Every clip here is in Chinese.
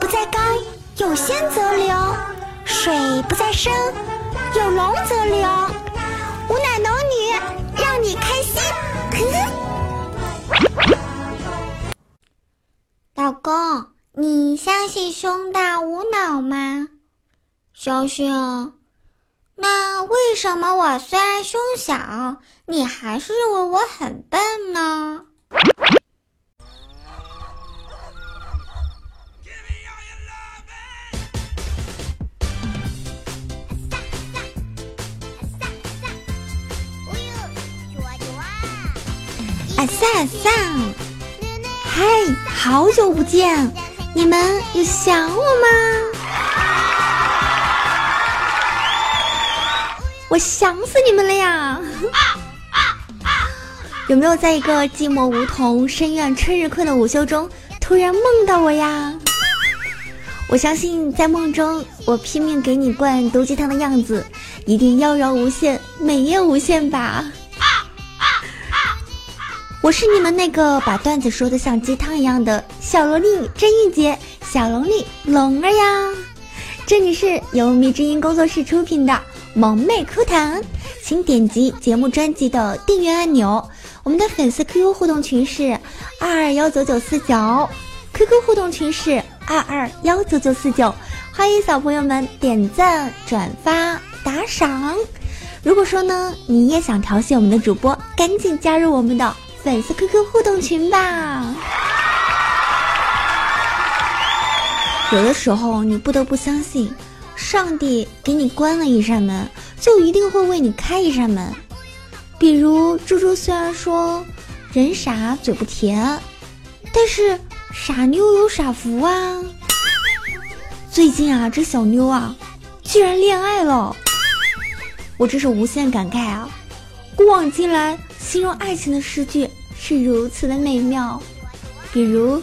不在高，有仙则流；水不在深，有龙则灵。吾乃龙女，让你开心。老公，你相信胸大无脑吗？相信。那为什么我虽然胸小，你还是认为我很笨呢？萨萨，嗨，好久不见，你们有想我吗？我想死你们了呀！有没有在一个寂寞梧桐深院春日困的午休中，突然梦到我呀？我相信在梦中，我拼命给你灌毒鸡汤的样子，一定妖娆无限，美艳无限吧？我是你们那个把段子说的像鸡汤一样的小萝莉甄玉洁，小萝莉龙儿呀！这里是由蜜之音工作室出品的萌妹哭谈，请点击节目专辑的订阅按钮。我们的粉丝 QQ 互动群是二二幺九九四九，QQ 互动群是二二幺九九四九，欢迎小朋友们点赞、转发、打赏。如果说呢，你也想调戏我们的主播，赶紧加入我们的。粉丝 QQ 互动群吧。有的时候你不得不相信，上帝给你关了一扇门，就一定会为你开一扇门。比如猪猪虽然说人傻嘴不甜，但是傻妞有傻福啊。最近啊，这小妞啊，居然恋爱了，我真是无限感慨啊！古往今来，形容爱情的诗句。是如此的美妙，比如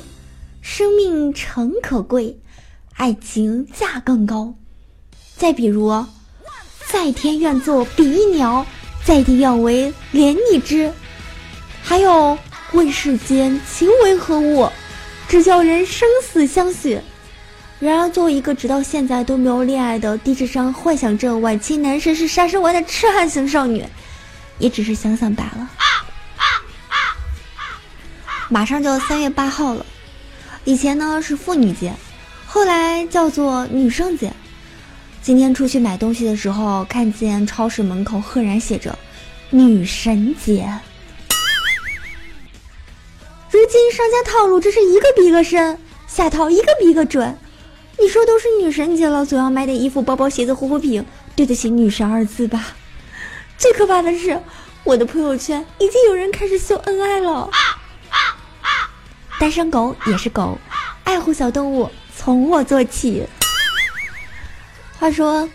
生命诚可贵，爱情价更高。再比如，在天愿作比翼鸟，在地愿为连理枝。还有问世间情为何物，只叫人生死相许。然而，作为一个直到现在都没有恋爱的低智商幻想症晚期男神是杀生丸的痴汉型少女，也只是想想罢了。马上就三月八号了，以前呢是妇女节，后来叫做女生节。今天出去买东西的时候，看见超市门口赫然写着“女神节”。如今商家套路真是一个比一个深，下套一个比一个准。你说都是女神节了，总要买点衣服、包包、鞋子、护肤品，对得起“女神”二字吧？最可怕的是，我的朋友圈已经有人开始秀恩爱了。单身狗也是狗，爱护小动物从我做起。话说，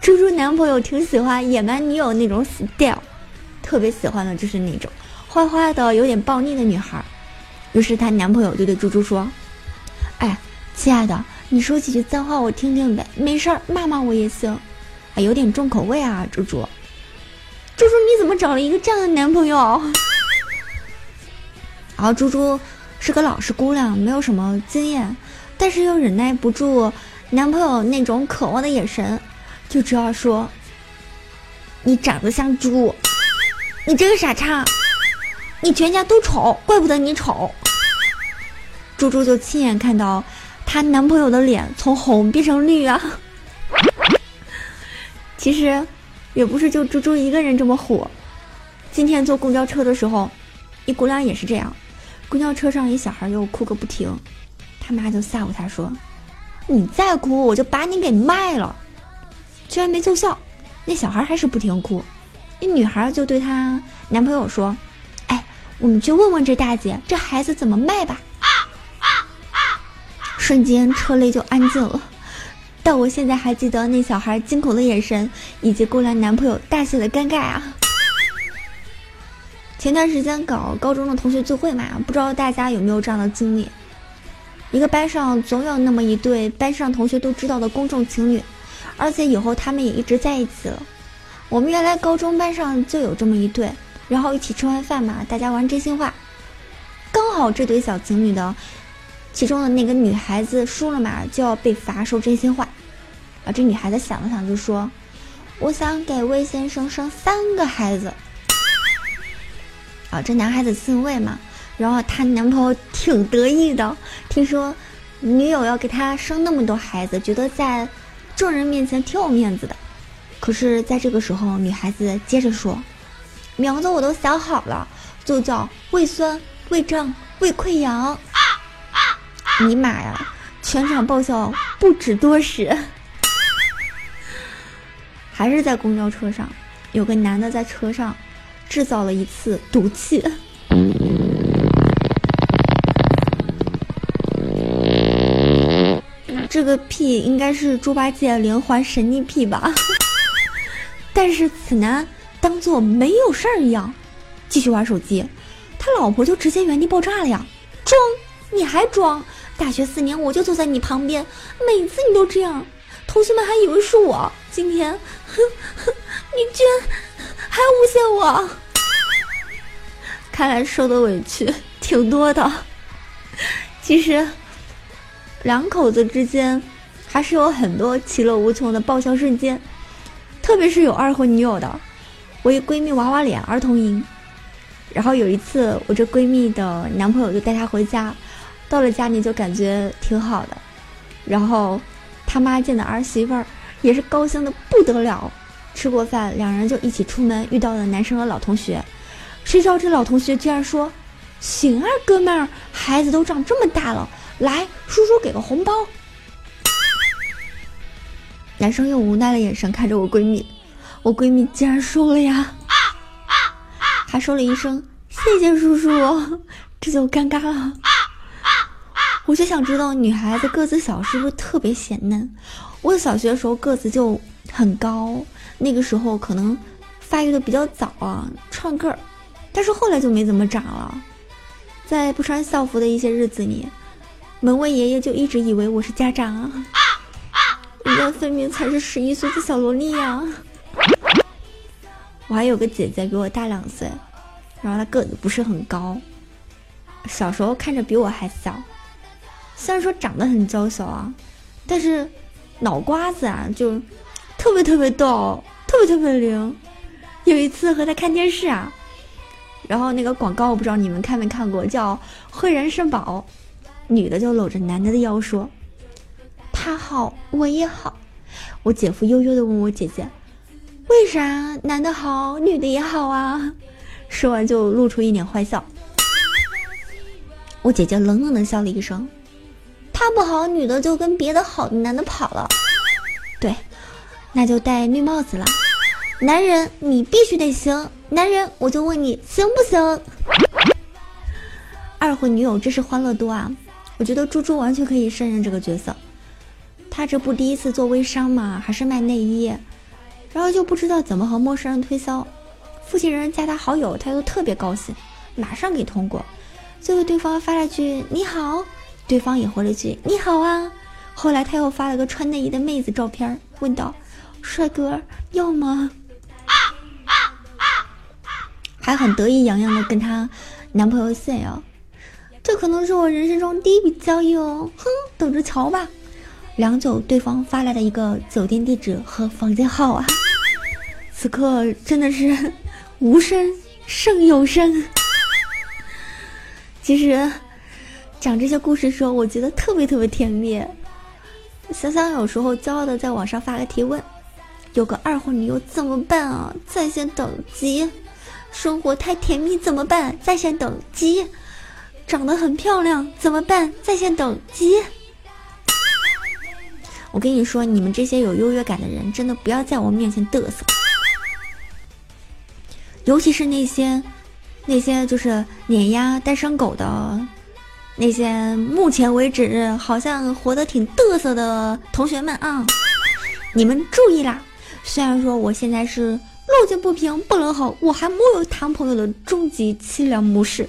猪猪男朋友挺喜欢野蛮女友那种 style，特别喜欢的就是那种坏坏的、有点暴力的女孩。于是她男朋友就对猪猪说：“哎，亲爱的，你说几句脏话我听听呗，没事儿，骂骂我也行。”啊，有点重口味啊，猪猪。猪猪，你怎么找了一个这样的男朋友？然后猪猪。是个老实姑娘，没有什么经验，但是又忍耐不住男朋友那种渴望的眼神，就只好说：“你长得像猪，你这个傻叉，你全家都丑，怪不得你丑。”猪猪就亲眼看到她男朋友的脸从红变成绿啊！其实也不是就猪猪一个人这么火，今天坐公交车的时候，一姑娘也是这样。公交车上，一小孩又哭个不停，他妈就吓唬他说：“你再哭，我就把你给卖了。”居然没奏效，那小孩还是不停哭。那女孩就对她男朋友说：“哎，我们去问问这大姐，这孩子怎么卖吧。”瞬间车内就安静了，但我现在还记得那小孩惊恐的眼神，以及过来男朋友大写的尴尬啊。前段时间搞高中的同学聚会嘛，不知道大家有没有这样的经历？一个班上总有那么一对班上同学都知道的公众情侣，而且以后他们也一直在一起了。我们原来高中班上就有这么一对，然后一起吃完饭嘛，大家玩真心话，刚好这对小情侣的其中的那个女孩子输了嘛，就要被罚说真心话。啊，这女孩子想了想就说：“我想给魏先生生三个孩子。”啊，这男孩子姓魏嘛，然后她男朋友挺得意的，听说女友要给他生那么多孩子，觉得在众人面前挺有面子的。可是，在这个时候，女孩子接着说：“名字我都想好了，就叫胃酸、胃胀、胃溃疡。”尼玛呀！全场爆笑不止多时。还是在公交车上，有个男的在车上制造了一次毒气。这个屁应该是猪八戒连环神秘屁吧？但是此男当做没有事儿一样，继续玩手机，他老婆就直接原地爆炸了呀！装，你还装？大学四年我就坐在你旁边，每次你都这样，同学们还以为是我。今天，哼哼，你居然诬陷我！看来受的委屈挺多的。其实，两口子之间还是有很多其乐无穷的爆笑瞬间，特别是有二婚女友的。我一闺蜜娃娃脸儿童营，然后有一次我这闺蜜的男朋友就带她回家。到了家里就感觉挺好的，然后他妈见的儿媳妇儿也是高兴的不得了。吃过饭，两人就一起出门，遇到了男生的老同学。谁知道这老同学居然说：“行啊，哥们儿，孩子都长这么大了，来，叔叔给个红包。”男生用无奈的眼神看着我闺蜜，我闺蜜竟然收了呀，还说了一声“谢谢叔叔”，这就尴尬了。我就想知道女孩子个子小是不是特别显嫩？我小学的时候个子就很高，那个时候可能发育的比较早啊，串个儿，但是后来就没怎么长了。在不穿校服的一些日子里，门卫爷爷就一直以为我是家长啊，人家分明才是十一岁的小萝莉呀。我还有个姐姐比我大两岁，然后她个子不是很高，小时候看着比我还小。虽然说长得很娇小啊，但是脑瓜子啊就特别特别逗，特别特别灵。有一次和他看电视啊，然后那个广告我不知道你们看没看过，叫“汇人肾宝”，女的就搂着男的的腰说：“他好，我也好。”我姐夫悠悠的问我姐姐：“为啥男的好，女的也好啊？”说完就露出一脸坏笑。我姐姐冷冷的笑了一声。他不好，女的就跟别的好的男的跑了。对，那就戴绿帽子了。男人，你必须得行。男人，我就问你行不行？二婚女友真是欢乐多啊！我觉得猪猪完全可以胜任这个角色。他这不第一次做微商嘛，还是卖内衣，然后就不知道怎么和陌生人推销。附近人加他好友，他又特别高兴，马上给通过。最后对方发了句你好。对方也回了句“你好啊”，后来他又发了个穿内衣的妹子照片，问道：“帅哥要吗？”还很得意洋洋的跟她男朋友炫耀：“这可能是我人生中第一笔交易哦，哼，等着瞧吧。”良久，对方发来了一个酒店地址和房间号啊，此刻真的是无声胜有声。其实。讲这些故事的时候，我觉得特别特别甜蜜。想想有时候骄傲的在网上发个提问：有个二婚女友怎么办啊？在线等级。生活太甜蜜怎么办？在线等级。长得很漂亮怎么办？在线等级。我跟你说，你们这些有优越感的人，真的不要在我面前嘚瑟。尤其是那些那些就是碾压单身狗的。那些目前为止好像活得挺嘚瑟的同学们啊，你们注意啦！虽然说我现在是路见不平不能吼，我还没有谈朋友的终极凄凉模式，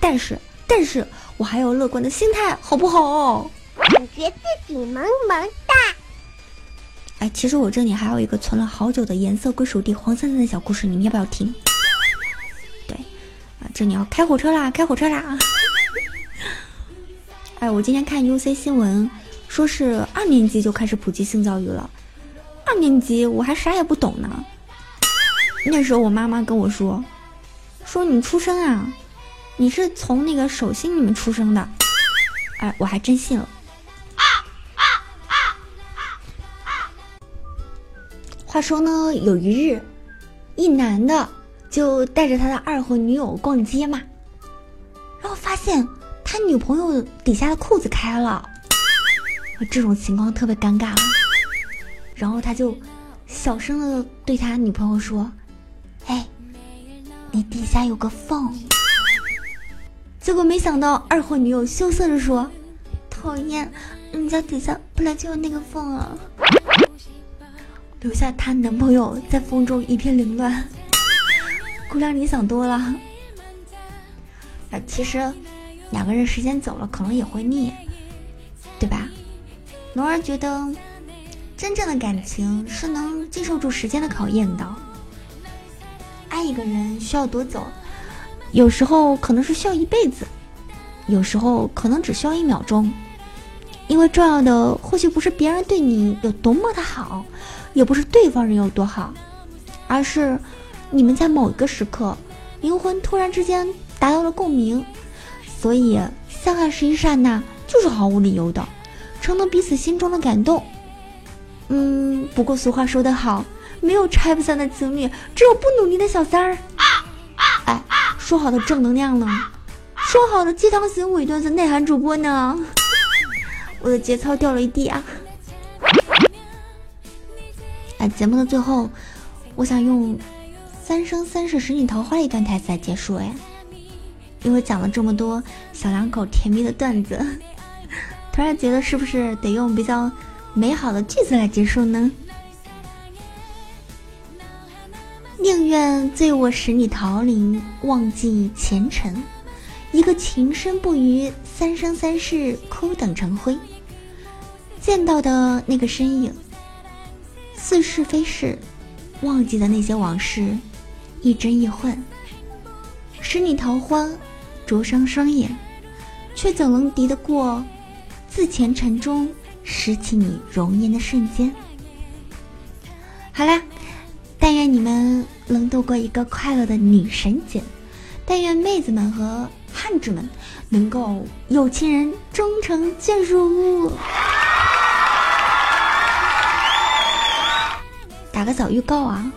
但是但是我还有乐观的心态，好不好？感觉自己萌萌哒。哎，其实我这里还有一个存了好久的颜色归属地黄灿灿的小故事，你们要不要听？对，啊这里要开火车啦！开火车啦！哎，我今天看 UC 新闻，说是二年级就开始普及性教育了。二年级我还啥也不懂呢。那时候我妈妈跟我说，说你出生啊，你是从那个手心里面出生的。哎，我还真信了。话说呢，有一日，一男的就带着他的二货女友逛街嘛，然后发现。他女朋友底下的裤子开了，这种情况特别尴尬。然后他就小声的对他女朋友说：“哎，你底下有个缝。”结果没想到二货女友羞涩的说：“讨厌，人家底下本来就有那个缝啊。”留下她男朋友在风中一片凌乱。姑娘，你想多了。啊，其实。两个人时间久了，可能也会腻，对吧？龙儿觉得，真正的感情是能经受住时间的考验的。爱一个人需要多久？有时候可能是需要一辈子，有时候可能只需要一秒钟。因为重要的或许不是别人对你有多么的好，也不是对方人有多好，而是你们在某一个时刻，灵魂突然之间达到了共鸣。所以，相爱是一刹那，就是毫无理由的，承诺彼此心中的感动。嗯，不过俗话说得好，没有拆不散的情侣，只有不努力的小三儿。哎，说好的正能量呢？说好的鸡汤型伪段子内涵主播呢？我的节操掉了一地啊！哎，节目的最后，我想用《三生三世十里桃花》一段台词来结束。哎。因为讲了这么多小两口甜蜜的段子，突然觉得是不是得用比较美好的句子来结束呢？宁愿醉卧十里桃林，忘记前尘；一个情深不渝，三生三世苦等成灰。见到的那个身影，似是非是；忘记的那些往事，亦真亦幻。十里桃花。灼伤双眼，却怎能敌得过自前尘中拾起你容颜的瞬间？好啦，但愿你们能度过一个快乐的女神节，但愿妹子们和汉子们能够有情人终成眷属。打个小预告啊，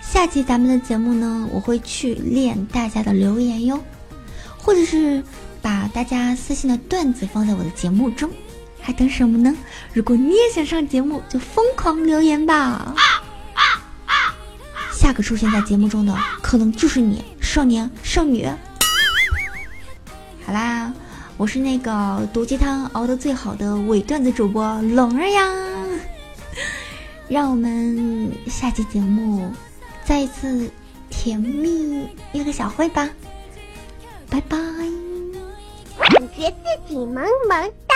下期咱们的节目呢，我会去练大家的留言哟。或者是把大家私信的段子放在我的节目中，还等什么呢？如果你也想上节目，就疯狂留言吧！下个出现在节目中的可能就是你，少年少女。好啦，我是那个毒鸡汤熬得最好的伪段子主播龙儿呀，让我们下期节目再一次甜蜜约个小会吧。拜拜。感觉自己萌萌哒。